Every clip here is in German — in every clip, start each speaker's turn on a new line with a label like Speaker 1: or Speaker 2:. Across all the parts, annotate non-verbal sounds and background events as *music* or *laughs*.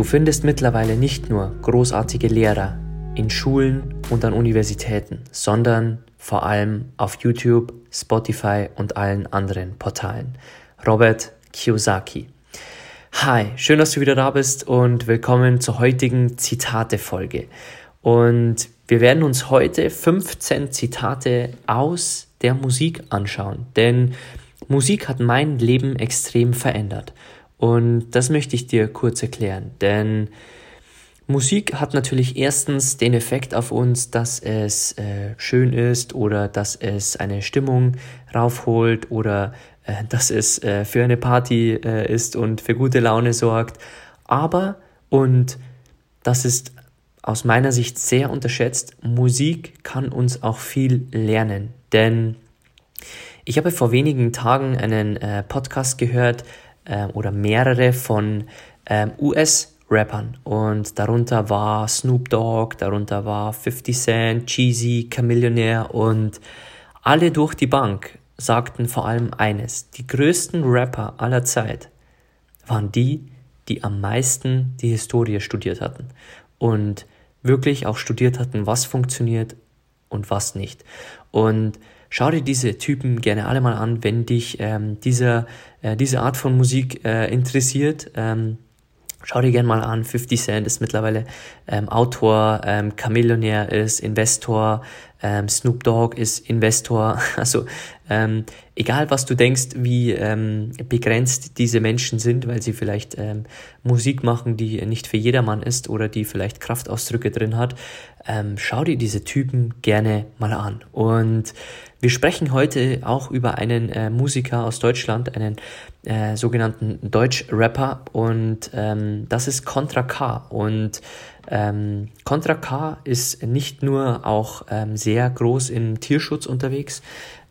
Speaker 1: Du findest mittlerweile nicht nur großartige Lehrer in Schulen und an Universitäten, sondern vor allem auf YouTube, Spotify und allen anderen Portalen. Robert Kiyosaki. Hi, schön, dass du wieder da bist und willkommen zur heutigen Zitate-Folge. Und wir werden uns heute 15 Zitate aus der Musik anschauen, denn Musik hat mein Leben extrem verändert. Und das möchte ich dir kurz erklären, denn Musik hat natürlich erstens den Effekt auf uns, dass es äh, schön ist oder dass es eine Stimmung raufholt oder äh, *laughs* dass es äh, für eine Party äh, ist und für gute Laune sorgt. Aber, und das ist aus meiner Sicht sehr unterschätzt, Musik kann uns auch viel lernen. Denn ich habe vor wenigen Tagen einen äh, Podcast gehört, äh, oder mehrere von ähm, US-Rappern. Und darunter war Snoop Dogg, darunter war 50 Cent, Cheesy, Chamillionaire und alle durch die Bank sagten vor allem eines. Die größten Rapper aller Zeit waren die, die am meisten die Historie studiert hatten und wirklich auch studiert hatten, was funktioniert und was nicht. Und Schau dir diese Typen gerne alle mal an, wenn dich ähm, dieser, äh, diese Art von Musik äh, interessiert. Ähm, Schau dir gerne mal an, 50 Cent ist mittlerweile ähm, Autor, ähm, Chameleonaire ist Investor, ähm, Snoop Dogg ist Investor. *laughs* Also ähm, egal, was du denkst, wie ähm, begrenzt diese Menschen sind, weil sie vielleicht ähm, Musik machen, die nicht für jedermann ist oder die vielleicht Kraftausdrücke drin hat, ähm, schau dir diese Typen gerne mal an. Und wir sprechen heute auch über einen äh, Musiker aus Deutschland, einen äh, sogenannten Deutsch-Rapper und ähm, das ist Contra K. Und ähm, Contra K ist nicht nur auch ähm, sehr groß im Tierschutz unterwegs,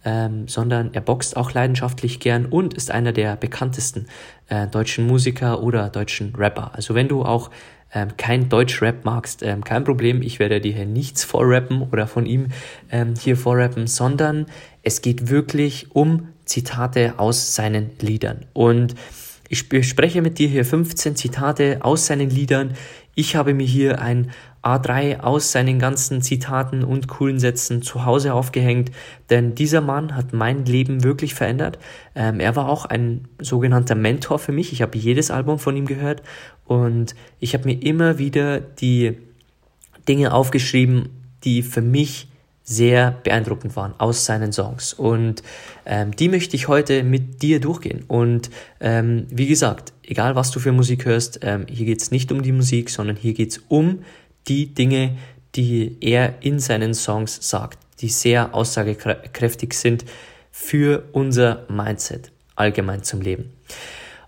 Speaker 1: ähm, sondern er boxt auch leidenschaftlich gern und ist einer der bekanntesten äh, deutschen Musiker oder deutschen Rapper. Also wenn du auch ähm, kein Deutsch-Rap magst, ähm, kein Problem, ich werde dir hier nichts vorrappen oder von ihm ähm, hier vorrappen, sondern es geht wirklich um Zitate aus seinen Liedern. Und ich spreche mit dir hier 15 Zitate aus seinen Liedern. Ich habe mir hier ein A3 aus seinen ganzen Zitaten und coolen Sätzen zu Hause aufgehängt, denn dieser Mann hat mein Leben wirklich verändert. Ähm, er war auch ein sogenannter Mentor für mich. Ich habe jedes Album von ihm gehört und ich habe mir immer wieder die Dinge aufgeschrieben, die für mich sehr beeindruckend waren aus seinen Songs. Und ähm, die möchte ich heute mit dir durchgehen. Und ähm, wie gesagt, egal was du für Musik hörst, ähm, hier geht es nicht um die Musik, sondern hier geht es um die Dinge, die er in seinen Songs sagt, die sehr aussagekräftig sind für unser Mindset allgemein zum Leben.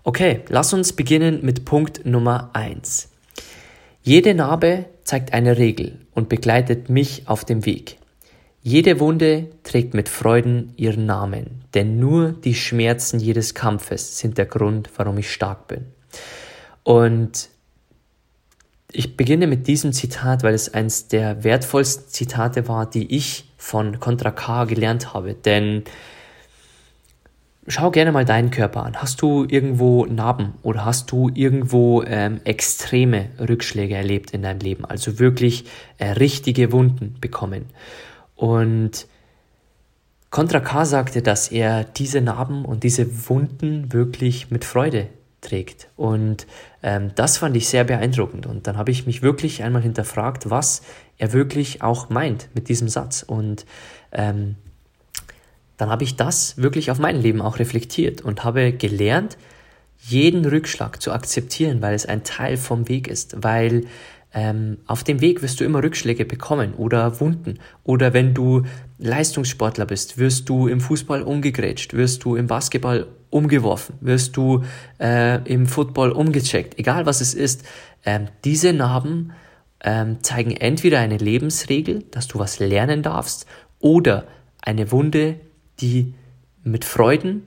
Speaker 1: Okay, lass uns beginnen mit Punkt Nummer eins. Jede Narbe zeigt eine Regel und begleitet mich auf dem Weg. Jede Wunde trägt mit Freuden ihren Namen, denn nur die Schmerzen jedes Kampfes sind der Grund, warum ich stark bin. Und ich beginne mit diesem Zitat, weil es eines der wertvollsten Zitate war, die ich von Contra K gelernt habe. Denn schau gerne mal deinen Körper an. Hast du irgendwo Narben oder hast du irgendwo ähm, extreme Rückschläge erlebt in deinem Leben? Also wirklich äh, richtige Wunden bekommen. Und Contra K sagte, dass er diese Narben und diese Wunden wirklich mit Freude trägt. Und ähm, das fand ich sehr beeindruckend. Und dann habe ich mich wirklich einmal hinterfragt, was er wirklich auch meint mit diesem Satz. Und ähm, dann habe ich das wirklich auf mein Leben auch reflektiert und habe gelernt, jeden Rückschlag zu akzeptieren, weil es ein Teil vom Weg ist, weil ähm, auf dem Weg wirst du immer Rückschläge bekommen oder Wunden. Oder wenn du Leistungssportler bist, wirst du im Fußball umgegrätscht, wirst du im Basketball umgeworfen, wirst du äh, im Football umgecheckt, egal was es ist. Ähm, diese Narben ähm, zeigen entweder eine Lebensregel, dass du was lernen darfst, oder eine Wunde, die mit Freuden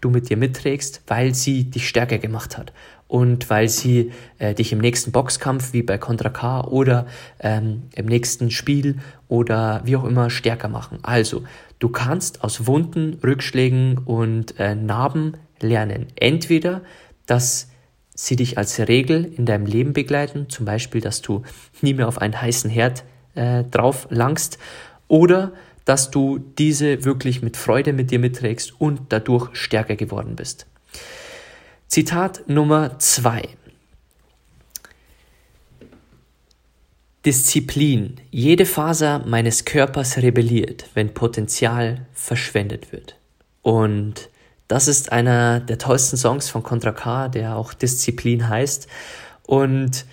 Speaker 1: du mit dir mitträgst, weil sie dich stärker gemacht hat und weil sie äh, dich im nächsten Boxkampf wie bei Contra K oder ähm, im nächsten Spiel oder wie auch immer stärker machen. Also, du kannst aus Wunden, Rückschlägen und äh, Narben lernen. Entweder, dass sie dich als Regel in deinem Leben begleiten, zum Beispiel, dass du nie mehr auf einen heißen Herd äh, drauf langst, oder dass du diese wirklich mit Freude mit dir mitträgst und dadurch stärker geworden bist. Zitat Nummer zwei. Disziplin. Jede Faser meines Körpers rebelliert, wenn Potenzial verschwendet wird. Und das ist einer der tollsten Songs von Contra K, der auch Disziplin heißt. Und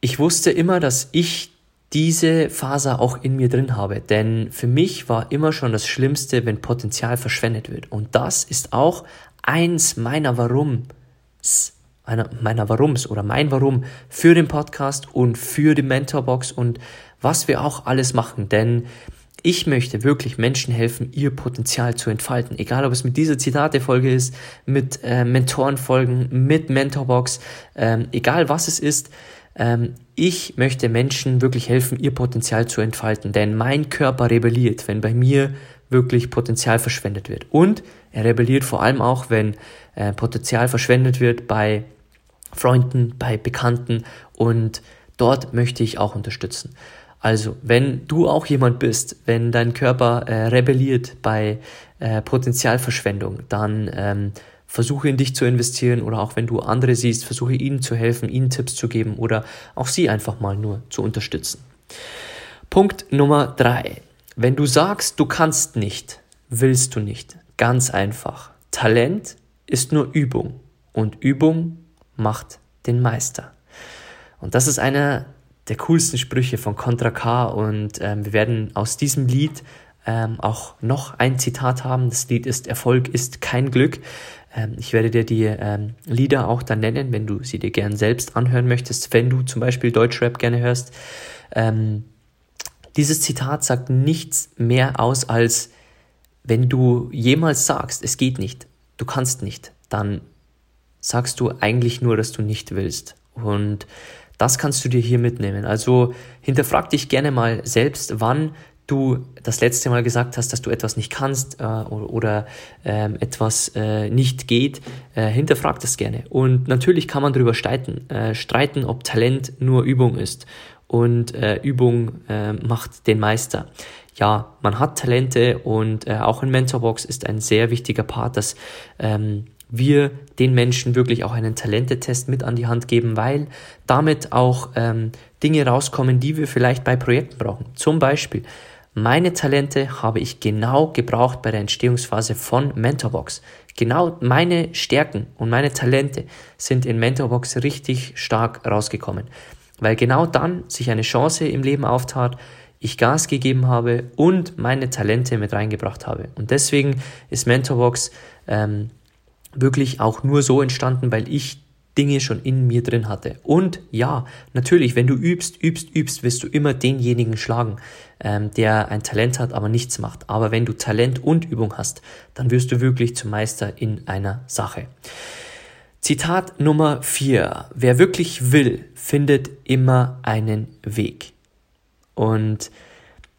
Speaker 1: ich wusste immer, dass ich diese Faser auch in mir drin habe. Denn für mich war immer schon das Schlimmste, wenn Potenzial verschwendet wird. Und das ist auch eins meiner Warums, einer, meiner Warums oder mein Warum für den Podcast und für die Mentorbox und was wir auch alles machen. Denn ich möchte wirklich Menschen helfen, ihr Potenzial zu entfalten. Egal, ob es mit dieser Zitatefolge ist, mit äh, Mentorenfolgen, mit Mentorbox, ähm, egal was es ist. Ähm, ich möchte Menschen wirklich helfen, ihr Potenzial zu entfalten, denn mein Körper rebelliert, wenn bei mir wirklich Potenzial verschwendet wird. Und er rebelliert vor allem auch, wenn äh, Potenzial verschwendet wird bei Freunden, bei Bekannten und dort möchte ich auch unterstützen. Also, wenn du auch jemand bist, wenn dein Körper äh, rebelliert bei äh, Potenzialverschwendung, dann ähm, versuche in dich zu investieren oder auch wenn du andere siehst, versuche ihnen zu helfen, ihnen Tipps zu geben oder auch sie einfach mal nur zu unterstützen. Punkt Nummer drei. Wenn du sagst, du kannst nicht, willst du nicht. Ganz einfach. Talent ist nur Übung und Übung macht den Meister. Und das ist einer der coolsten Sprüche von Contra K und ähm, wir werden aus diesem Lied ähm, auch noch ein Zitat haben. Das Lied ist Erfolg ist kein Glück. Ähm, ich werde dir die ähm, Lieder auch dann nennen, wenn du sie dir gern selbst anhören möchtest, wenn du zum Beispiel Deutschrap gerne hörst. Ähm, dieses Zitat sagt nichts mehr aus als, wenn du jemals sagst, es geht nicht, du kannst nicht, dann sagst du eigentlich nur, dass du nicht willst. Und das kannst du dir hier mitnehmen. Also hinterfrag dich gerne mal selbst, wann du das letzte Mal gesagt hast, dass du etwas nicht kannst äh, oder, oder ähm, etwas äh, nicht geht, äh, hinterfrag das gerne. Und natürlich kann man darüber streiten, äh, streiten, ob Talent nur Übung ist und äh, Übung äh, macht den Meister. Ja, man hat Talente und äh, auch in Mentorbox ist ein sehr wichtiger Part, dass ähm, wir den Menschen wirklich auch einen Talentetest mit an die Hand geben, weil damit auch ähm, Dinge rauskommen, die wir vielleicht bei Projekten brauchen. Zum Beispiel, meine Talente habe ich genau gebraucht bei der Entstehungsphase von Mentorbox. Genau meine Stärken und meine Talente sind in Mentorbox richtig stark rausgekommen. Weil genau dann sich eine Chance im Leben auftat, ich Gas gegeben habe und meine Talente mit reingebracht habe. Und deswegen ist Mentorbox ähm, wirklich auch nur so entstanden, weil ich Dinge schon in mir drin hatte. Und ja, natürlich, wenn du übst, übst, übst, wirst du immer denjenigen schlagen, ähm, der ein Talent hat, aber nichts macht. Aber wenn du Talent und Übung hast, dann wirst du wirklich zum Meister in einer Sache. Zitat Nummer 4. Wer wirklich will, findet immer einen Weg. Und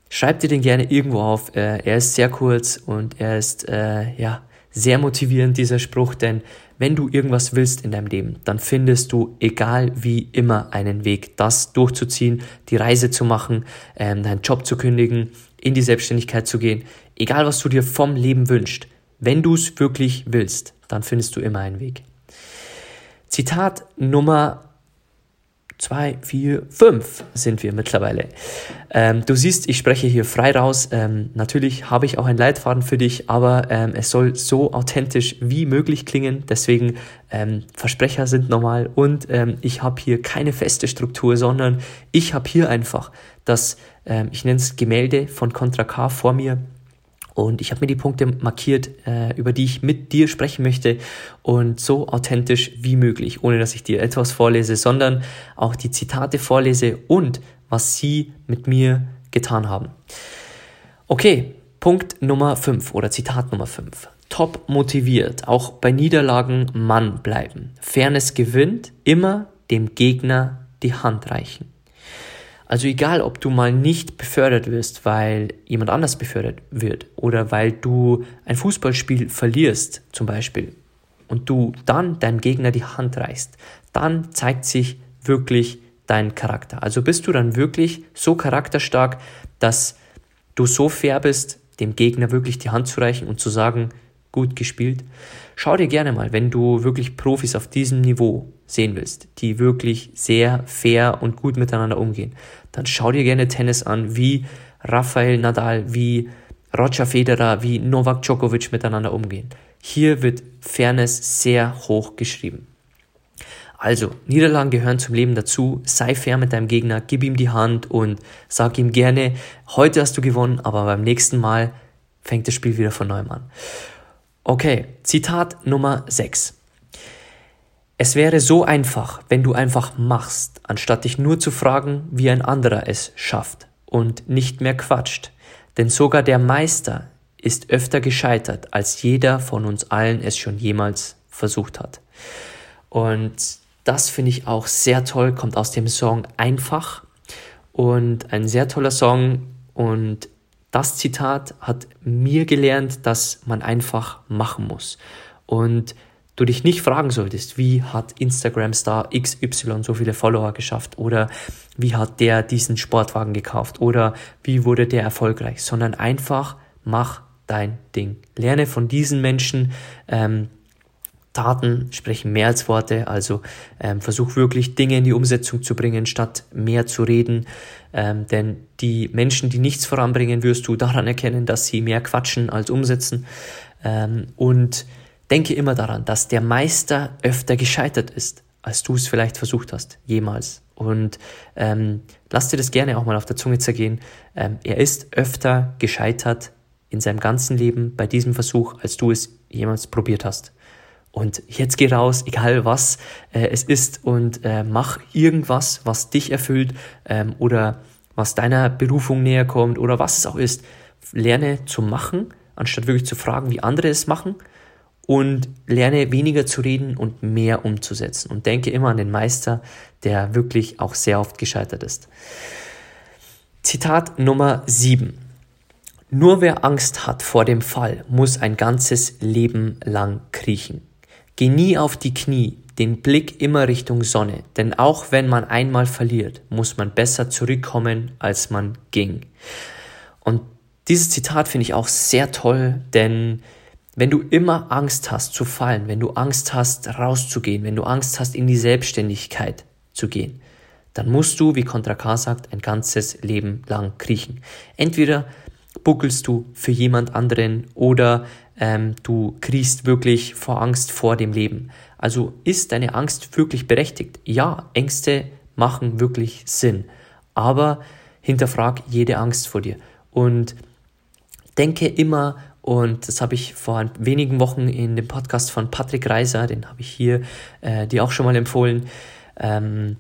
Speaker 1: schreib dir den gerne irgendwo auf. Äh, er ist sehr kurz und er ist äh, ja sehr motivierend, dieser Spruch, denn wenn du irgendwas willst in deinem Leben, dann findest du, egal wie immer, einen Weg, das durchzuziehen, die Reise zu machen, ähm, deinen Job zu kündigen, in die Selbstständigkeit zu gehen. Egal, was du dir vom Leben wünschst, wenn du es wirklich willst, dann findest du immer einen Weg. Zitat Nummer zwei, vier, fünf sind wir mittlerweile. Ähm, du siehst, ich spreche hier frei raus. Ähm, natürlich habe ich auch einen Leitfaden für dich, aber ähm, es soll so authentisch wie möglich klingen. Deswegen ähm, Versprecher sind normal und ähm, ich habe hier keine feste Struktur, sondern ich habe hier einfach das, ähm, ich nenne es Gemälde von Contra K vor mir Und ich habe mir die Punkte markiert, äh, über die ich mit dir sprechen möchte und so authentisch wie möglich, ohne dass ich dir etwas vorlese, sondern auch die Zitate vorlese und was sie mit mir getan haben. Okay, Punkt Nummer 5 oder Zitat Nummer 5. Top motiviert, auch bei Niederlagen Mann bleiben. Fairness gewinnt, immer dem Gegner die Hand reichen. Also egal, ob du mal nicht befördert wirst, weil jemand anders befördert wird oder weil du ein Fußballspiel verlierst zum Beispiel und du dann deinem Gegner die Hand reichst, dann zeigt sich wirklich dein Charakter. Also bist du dann wirklich so charakterstark, dass du so fair bist, dem Gegner wirklich die Hand zu reichen und zu sagen, gut gespielt. Schau dir gerne mal, wenn du wirklich Profis auf diesem Niveau sehen willst, die wirklich sehr fair und gut miteinander umgehen, dann schau dir gerne Tennis an, wie Rafael Nadal, wie Roger Federer, wie Novak Djokovic miteinander umgehen. Hier wird Fairness sehr hoch geschrieben. Also, Niederlagen gehören zum Leben dazu. Sei fair mit deinem Gegner, gib ihm die Hand und sag ihm gerne, heute hast du gewonnen, aber beim nächsten Mal fängt das Spiel wieder von neuem an. Okay, Zitat Nummer 6. Es wäre so einfach, wenn du einfach machst, anstatt dich nur zu fragen, wie ein anderer es schafft und nicht mehr quatscht. Denn sogar der Meister ist öfter gescheitert, als jeder von uns allen es schon jemals versucht hat. Und das finde ich auch sehr toll, kommt aus dem Song Einfach und ein sehr toller Song und das Zitat hat mir gelernt, dass man einfach machen muss. Und du dich nicht fragen solltest, wie hat Instagram-Star XY so viele Follower geschafft oder wie hat der diesen Sportwagen gekauft oder wie wurde der erfolgreich, sondern einfach mach dein Ding. Lerne von diesen Menschen. Ähm, Taten sprechen mehr als Worte, also ähm, versuch wirklich Dinge in die Umsetzung zu bringen, statt mehr zu reden. Ähm, denn die Menschen, die nichts voranbringen, wirst du daran erkennen, dass sie mehr quatschen als umsetzen. Ähm, und Denke immer daran, dass der Meister öfter gescheitert ist, als du es vielleicht versucht hast, jemals. Und ähm, lass dir das gerne auch mal auf der Zunge zergehen. Ähm, er ist öfter gescheitert in seinem ganzen Leben bei diesem Versuch, als du es jemals probiert hast. Und jetzt geh raus, egal was äh, es ist, und äh, mach irgendwas, was dich erfüllt ähm, oder was deiner Berufung näher kommt oder was es auch ist. Lerne zu machen, anstatt wirklich zu fragen, wie andere es machen und lerne weniger zu reden und mehr umzusetzen. Und denke immer an den Meister, der wirklich auch sehr oft gescheitert ist. Zitat Nummer 7. Nur wer Angst hat vor dem Fall, muss ein ganzes Leben lang kriechen. Geh nie auf die Knie, den Blick immer Richtung Sonne, denn auch wenn man einmal verliert, muss man besser zurückkommen, als man ging. Und dieses Zitat finde ich auch sehr toll, denn wenn du immer Angst hast zu fallen, wenn du Angst hast rauszugehen, wenn du Angst hast in die Selbstständigkeit zu gehen, dann musst du, wie Contra K sagt, ein ganzes Leben lang kriechen. Entweder buckelst du für jemand anderen oder ähm, du kriechst wirklich vor Angst vor dem Leben. Also ist deine Angst wirklich berechtigt? Ja, Ängste machen wirklich Sinn. Aber hinterfrag jede Angst vor dir und denke immer und das habe ich vor wenigen Wochen in dem Podcast von Patrick Reiser, den habe ich hier äh, dir auch schon mal empfohlen, ähm,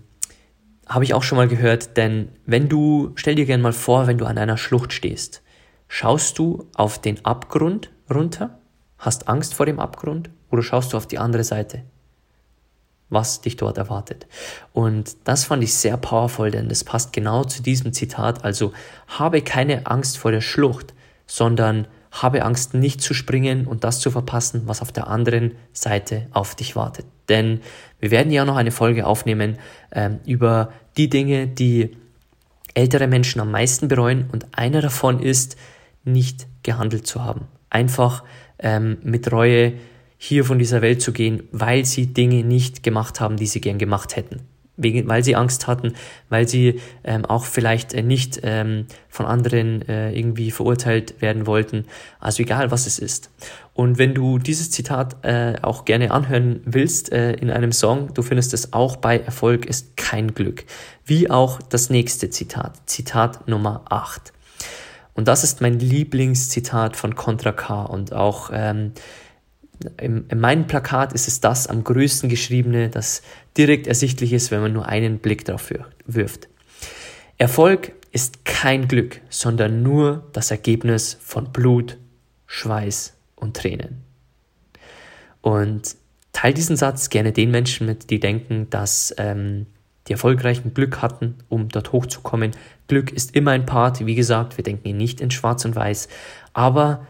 Speaker 1: habe ich auch schon mal gehört, denn wenn du, stell dir gerne mal vor, wenn du an einer Schlucht stehst, schaust du auf den Abgrund runter, hast Angst vor dem Abgrund? Oder schaust du auf die andere Seite, was dich dort erwartet. Und das fand ich sehr powerful, denn das passt genau zu diesem Zitat, also habe keine Angst vor der Schlucht, sondern habe Angst, nicht zu springen und das zu verpassen, was auf der anderen Seite auf dich wartet. Denn wir werden ja noch eine Folge aufnehmen ähm, über die Dinge, die ältere Menschen am meisten bereuen und einer davon ist, nicht gehandelt zu haben. Einfach ähm, mit Reue hier von dieser Welt zu gehen, weil sie Dinge nicht gemacht haben, die sie gern gemacht hätten wegen, weil sie Angst hatten, weil sie ähm, auch vielleicht äh, nicht ähm, von anderen äh, irgendwie verurteilt werden wollten. Also egal, was es ist. Und wenn du dieses Zitat äh, auch gerne anhören willst äh, in einem Song, du findest es auch bei Erfolg ist kein Glück. Wie auch das nächste Zitat, Zitat Nummer 8. Und das ist mein Lieblingszitat von Contra K. Und auch ähm, in, in meinem Plakat ist es das am größten geschriebene, das direkt ersichtlich ist, wenn man nur einen Blick drauf wirft. Erfolg ist kein Glück, sondern nur das Ergebnis von Blut, Schweiß und Tränen. Und teile diesen Satz gerne den Menschen mit, die denken, dass ähm, die Erfolgreichen Glück hatten, um dort hochzukommen. Glück ist immer ein Part, wie gesagt, wir denken nicht in Schwarz und Weiß, aber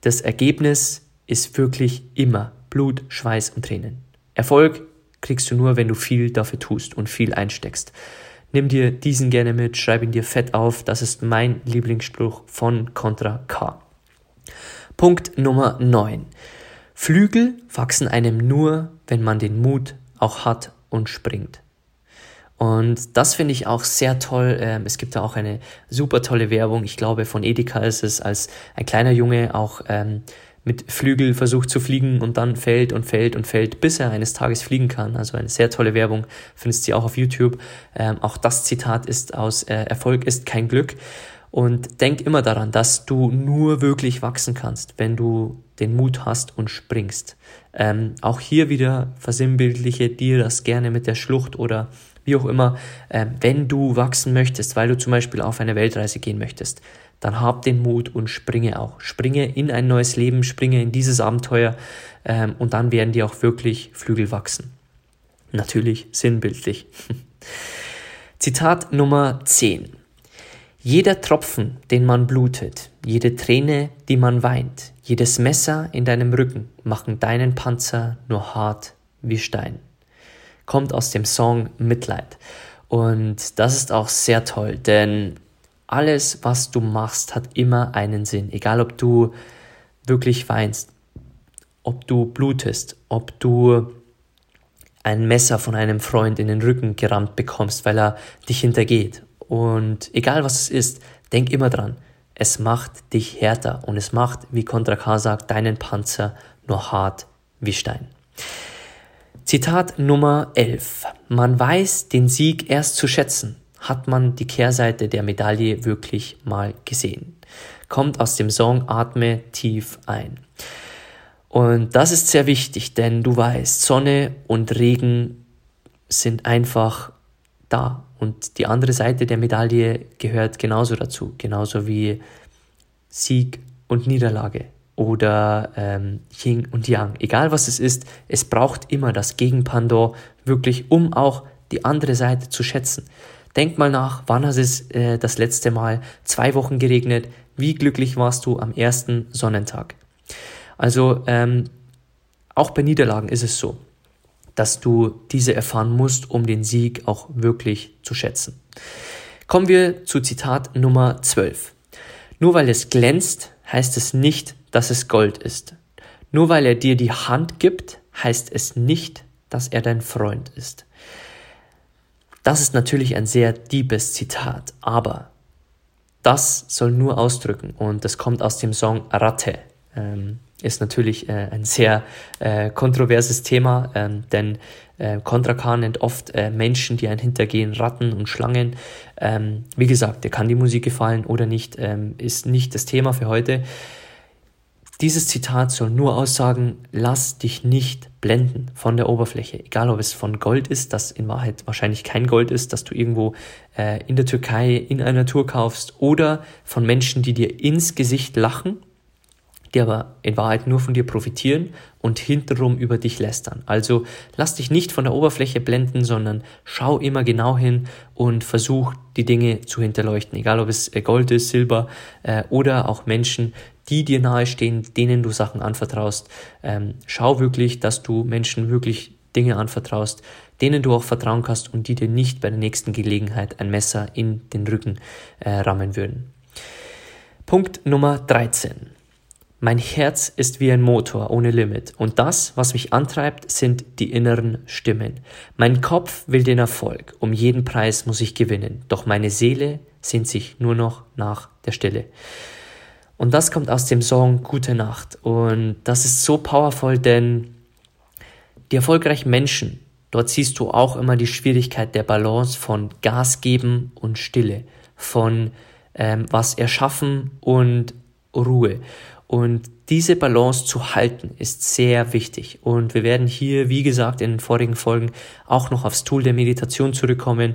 Speaker 1: das Ergebnis ist wirklich immer Blut, Schweiß und Tränen. Erfolg kriegst du nur, wenn du viel dafür tust und viel einsteckst. Nimm dir diesen gerne mit, schreib ihn dir fett auf. Das ist mein Lieblingsspruch von Contra K. Punkt Nummer 9. Flügel wachsen einem nur, wenn man den Mut auch hat und springt. Und das finde ich auch sehr toll. Ähm, es gibt da auch eine super tolle Werbung. Ich glaube, von Edeka ist es, als ein kleiner Junge auch ähm, mit Flügel versucht zu fliegen und dann fällt und fällt und fällt, bis er eines Tages fliegen kann. Also eine sehr tolle Werbung, findest du auch auf YouTube. Ähm, auch das Zitat ist aus äh, Erfolg ist kein Glück. Und denk immer daran, dass du nur wirklich wachsen kannst, wenn du den Mut hast und springst. Ähm, auch hier wieder versinnbildliche dir das gerne mit der Schlucht oder wie auch immer. Ähm, wenn du wachsen möchtest, weil du zum Beispiel auf eine Weltreise gehen möchtest, dann hab den Mut und springe auch. Springe in ein neues Leben, springe in dieses Abenteuer ähm, und dann werden dir auch wirklich Flügel wachsen. Natürlich sinnbildlich. *laughs* Zitat Nummer 10. Jeder Tropfen, den man blutet, jede Träne, die man weint, jedes Messer in deinem Rücken machen deinen Panzer nur hart wie Stein. Kommt aus dem Song Mitleid. Und das ist auch sehr toll, denn alles, was du machst, hat immer einen Sinn. Egal, ob du wirklich weinst, ob du blutest, ob du ein Messer von einem Freund in den Rücken gerammt bekommst, weil er dich hintergeht. Und egal was es ist, denk immer dran, es macht dich härter und es macht, wie Contra K sagt, deinen Panzer nur hart wie Stein. Zitat Nummer 11. Man weiß den Sieg erst zu schätzen, hat man die Kehrseite der Medaille wirklich mal gesehen. Kommt aus dem Song Atme tief ein. Und das ist sehr wichtig, denn du weißt, Sonne und Regen sind einfach da. Und die andere Seite der Medaille gehört genauso dazu, genauso wie Sieg und Niederlage oder ähm, Yin und Yang. Egal was es ist, es braucht immer das Gegenpandor wirklich, um auch die andere Seite zu schätzen. Denk mal nach, wann hat es äh, das letzte Mal zwei Wochen geregnet? Wie glücklich warst du am ersten Sonnentag? Also ähm, auch bei Niederlagen ist es so, dass du diese erfahren musst, um den Sieg auch wirklich zu schätzen. Kommen wir zu Zitat Nummer 12. Nur weil es glänzt, heißt es nicht, dass es Gold ist. Nur weil er dir die Hand gibt, heißt es nicht, dass er dein Freund ist. Das ist natürlich ein sehr diebes Zitat, aber das soll nur ausdrücken und das kommt aus dem Song Ratte. Ähm, ist natürlich äh, ein sehr äh, kontroverses Thema, ähm, denn äh, Contra K nennt oft äh, Menschen, die einen hintergehen, Ratten und Schlangen. Ähm, wie gesagt, der kann die Musik gefallen oder nicht, ähm, ist nicht das Thema für heute. Dieses Zitat soll nur aussagen, lass dich nicht blenden von der Oberfläche. Egal ob es von Gold ist, das in Wahrheit wahrscheinlich kein Gold ist, das du irgendwo äh, in der Türkei in einer Tour kaufst, oder von Menschen, die dir ins Gesicht lachen, die aber in Wahrheit nur von dir profitieren und hinterrum über dich lästern. Also lass dich nicht von der Oberfläche blenden, sondern schau immer genau hin und versuch die Dinge zu hinterleuchten. Egal ob es äh, Gold ist, Silber äh, oder auch Menschen, die dir nahestehen, denen du Sachen anvertraust. Ähm, schau wirklich, dass du Menschen wirklich Dinge anvertraust, denen du auch vertrauen kannst und die dir nicht bei der nächsten Gelegenheit ein Messer in den Rücken äh, rammen würden. Punkt Nummer 13. Mein Herz ist wie ein Motor ohne Limit und das, was mich antreibt, sind die inneren Stimmen. Mein Kopf will den Erfolg, um jeden Preis muss ich gewinnen, doch meine Seele sehnt sich nur noch nach der Stille. Und das kommt aus dem Song Gute Nacht und das ist so powerful, denn die erfolgreichen Menschen, dort siehst du auch immer die Schwierigkeit der Balance von Gas geben und Stille, von ähm, was erschaffen und Ruhe. Und diese Balance zu halten ist sehr wichtig. Und wir werden hier, wie gesagt, in den vorigen Folgen auch noch aufs Tool der Meditation zurückkommen.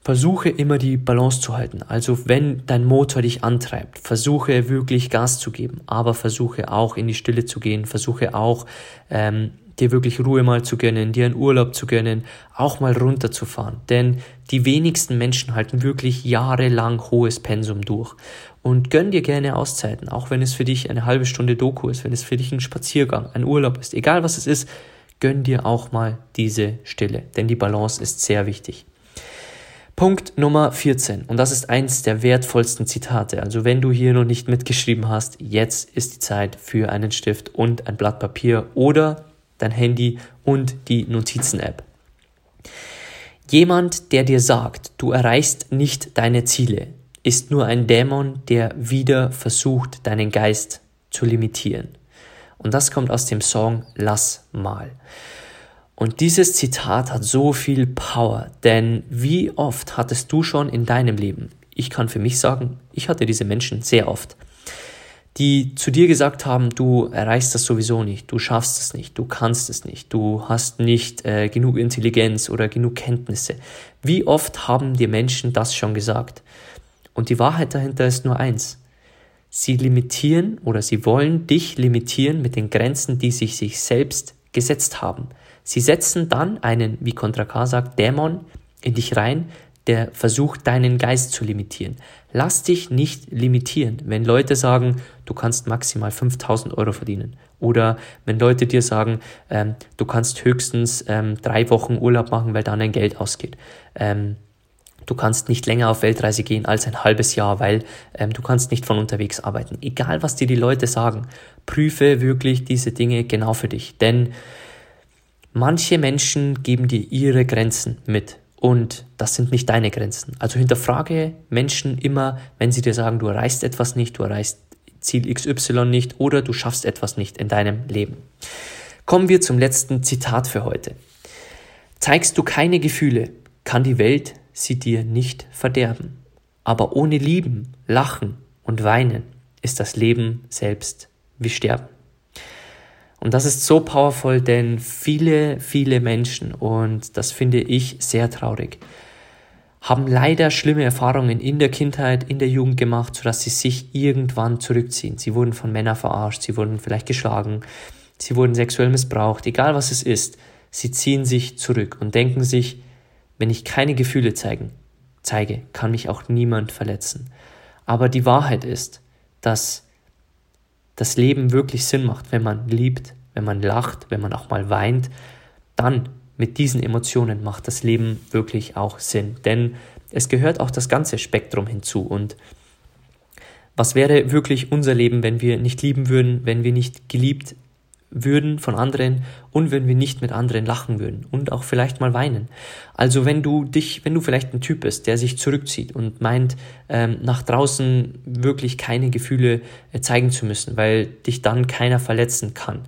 Speaker 1: Versuche immer die Balance zu halten. Also wenn dein Motor dich antreibt, versuche wirklich Gas zu geben, aber versuche auch in die Stille zu gehen, versuche auch ähm, dir wirklich Ruhe mal zu gönnen, dir einen Urlaub zu gönnen, auch mal runterzufahren. Denn die wenigsten Menschen halten wirklich jahrelang hohes Pensum durch. Und gönn dir gerne Auszeiten, auch wenn es für dich eine halbe Stunde Doku ist, wenn es für dich ein Spaziergang, ein Urlaub ist, egal was es ist, gönn dir auch mal diese Stille, denn die Balance ist sehr wichtig. Punkt Nummer 14, und das ist eins der wertvollsten Zitate. Also wenn du hier noch nicht mitgeschrieben hast, jetzt ist die Zeit für einen Stift und ein Blatt Papier oder dein Handy und die Notizen-App. Jemand, der dir sagt, du erreichst nicht deine Ziele, ist nur ein Dämon, der wieder versucht, deinen Geist zu limitieren. Und das kommt aus dem Song Lass mal. Und dieses Zitat hat so viel Power, denn wie oft hattest du schon in deinem Leben, ich kann für mich sagen, ich hatte diese Menschen sehr oft, die zu dir gesagt haben, du erreichst das sowieso nicht, du schaffst es nicht, du kannst es nicht, du hast nicht äh, genug Intelligenz oder genug Kenntnisse. Wie oft haben dir Menschen das schon gesagt? Und die Wahrheit dahinter ist nur eins. Sie limitieren oder sie wollen dich limitieren mit den Grenzen, die sich sich selbst gesetzt haben. Sie setzen dann einen, wie Contra K sagt, Dämon in dich rein, der versucht, deinen Geist zu limitieren. Lass dich nicht limitieren, wenn Leute sagen, du kannst maximal 5000 Euro verdienen. Oder wenn Leute dir sagen, ähm, du kannst höchstens ähm, drei Wochen Urlaub machen, weil dann dein Geld ausgeht. Ähm, du kannst nicht länger auf Weltreise gehen als ein halbes Jahr, weil ähm, du kannst nicht von unterwegs arbeiten. Egal, was dir die Leute sagen, prüfe wirklich diese Dinge genau für dich. Denn manche Menschen geben dir ihre Grenzen mit. Und das sind nicht deine Grenzen. Also hinterfrage Menschen immer, wenn sie dir sagen, du erreichst etwas nicht, du erreichst Ziel XY nicht oder du schaffst etwas nicht in deinem Leben. Kommen wir zum letzten Zitat für heute. Zeigst du keine Gefühle, kann die Welt sie dir nicht verderben. Aber ohne Lieben, Lachen und Weinen ist das Leben selbst wie Sterben. Und das ist so powerful, denn viele, viele Menschen, und das finde ich sehr traurig, haben leider schlimme Erfahrungen in der Kindheit, in der Jugend gemacht, sodass sie sich irgendwann zurückziehen. Sie wurden von Männern verarscht, sie wurden vielleicht geschlagen, sie wurden sexuell missbraucht, egal was es ist. Sie ziehen sich zurück und denken sich, wenn ich keine Gefühle zeigen, zeige, kann mich auch niemand verletzen. Aber die Wahrheit ist, dass das Leben wirklich Sinn macht, wenn man liebt, wenn man lacht, wenn man auch mal weint, dann mit diesen Emotionen macht das Leben wirklich auch Sinn. Denn es gehört auch das ganze Spektrum hinzu. Und was wäre wirklich unser Leben, wenn wir nicht lieben würden, wenn wir nicht geliebt würden von anderen und wenn wir nicht mit anderen lachen würden und auch vielleicht mal weinen. Also wenn du dich, wenn du vielleicht ein Typ bist, der sich zurückzieht und meint, ähm, nach draußen wirklich keine Gefühle äh, zeigen zu müssen, weil dich dann keiner verletzen kann.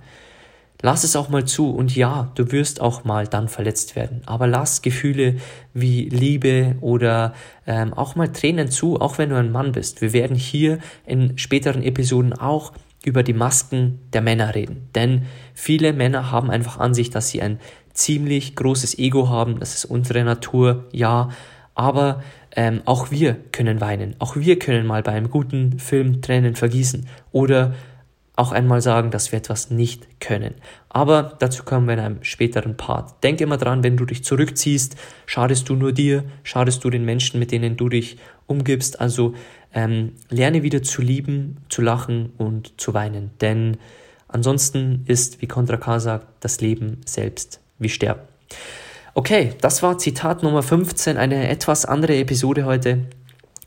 Speaker 1: Lass es auch mal zu und ja, du wirst auch mal dann verletzt werden. Aber lass Gefühle wie Liebe oder ähm, auch mal Tränen zu, auch wenn du ein Mann bist. Wir werden hier in späteren Episoden auch über die Masken der Männer reden. Denn viele Männer haben einfach an sich, dass sie ein ziemlich großes Ego haben. Das ist unsere Natur, ja. Aber ähm, auch wir können weinen. Auch wir können mal bei einem guten Film Tränen vergießen. Oder auch einmal sagen, dass wir etwas nicht können. Aber dazu kommen wir in einem späteren Part. Denk immer dran, wenn du dich zurückziehst, schadest du nur dir, schadest du den Menschen, mit denen du dich umgibst. Also ähm, lerne wieder zu lieben, zu lachen und zu weinen. Denn ansonsten ist, wie Contra K sagt, das Leben selbst wie Sterben. Okay, das war Zitat Nummer 15, eine etwas andere Episode heute.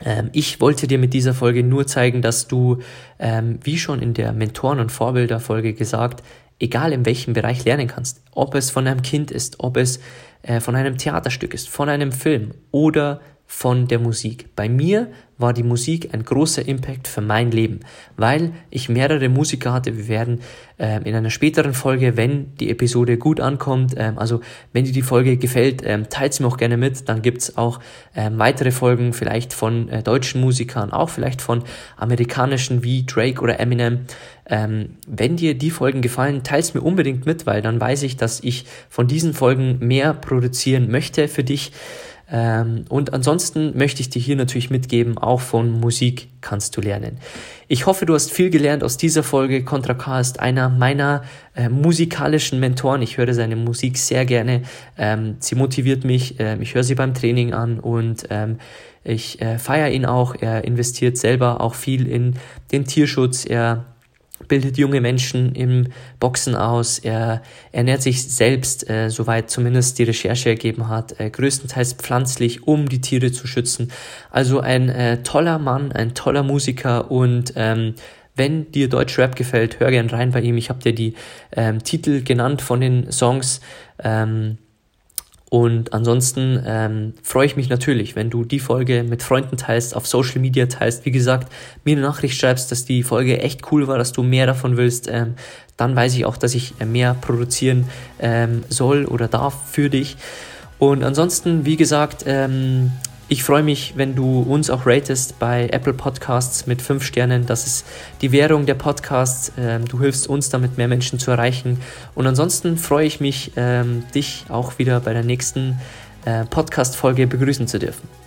Speaker 1: Ähm, ich wollte dir mit dieser Folge nur zeigen, dass du, ähm, wie schon in der Mentoren- und Vorbilderfolge gesagt, egal in welchem Bereich lernen kannst. Ob es von einem Kind ist, ob es äh, von einem Theaterstück ist, von einem Film oder von der Musik. Bei mir war die Musik ein großer Impact für mein Leben, weil ich mehrere Musiker hatte. Wir werden ähm, in einer späteren Folge, wenn die Episode gut ankommt, ähm, also wenn dir die Folge gefällt, ähm, teilt sie mir auch gerne mit. Dann gibt's auch ähm, weitere Folgen, vielleicht von äh, deutschen Musikern, auch vielleicht von amerikanischen wie Drake oder Eminem. Ähm, wenn dir die Folgen gefallen, teils mir unbedingt mit, weil dann weiß ich, dass ich von diesen Folgen mehr produzieren möchte für dich. Ähm, und ansonsten möchte ich dir hier natürlich mitgeben, auch von Musik kannst du lernen. Ich hoffe, du hast viel gelernt aus dieser Folge. Contra K ist einer meiner äh, musikalischen Mentoren. Ich höre seine Musik sehr gerne. Ähm, sie motiviert mich. Äh, ich höre sie beim Training an und ähm, ich äh, feiere ihn auch. Er investiert selber auch viel in den Tierschutz. Er bildet junge Menschen im Boxen aus. Er ernährt sich selbst, äh, soweit zumindest die Recherche ergeben hat, äh, größtenteils pflanzlich, um die Tiere zu schützen. Also ein äh, toller Mann, ein toller Musiker und ähm, wenn dir Deutschrap gefällt, hör gern rein bei ihm. Ich habe dir die ähm, Titel genannt von den Songs. Ähm, und ansonsten ähm, freue ich mich natürlich, wenn du die Folge mit Freunden teilst, auf Social Media teilst. Wie gesagt, mir eine Nachricht schreibst, dass die Folge echt cool war, dass du mehr davon willst. Ähm, dann weiß ich auch, dass ich mehr produzieren ähm, soll oder darf für dich. Und ansonsten, wie gesagt, ähm, ich freue mich, wenn du uns auch ratest bei Apple Podcasts mit 5 Sternen. Das ist die Währung der Podcasts. Ähm, du hilfst uns damit, mehr Menschen zu erreichen. Und ansonsten freue ich mich, ähm, dich auch wieder bei der nächsten äh, Podcast-Folge begrüßen zu dürfen.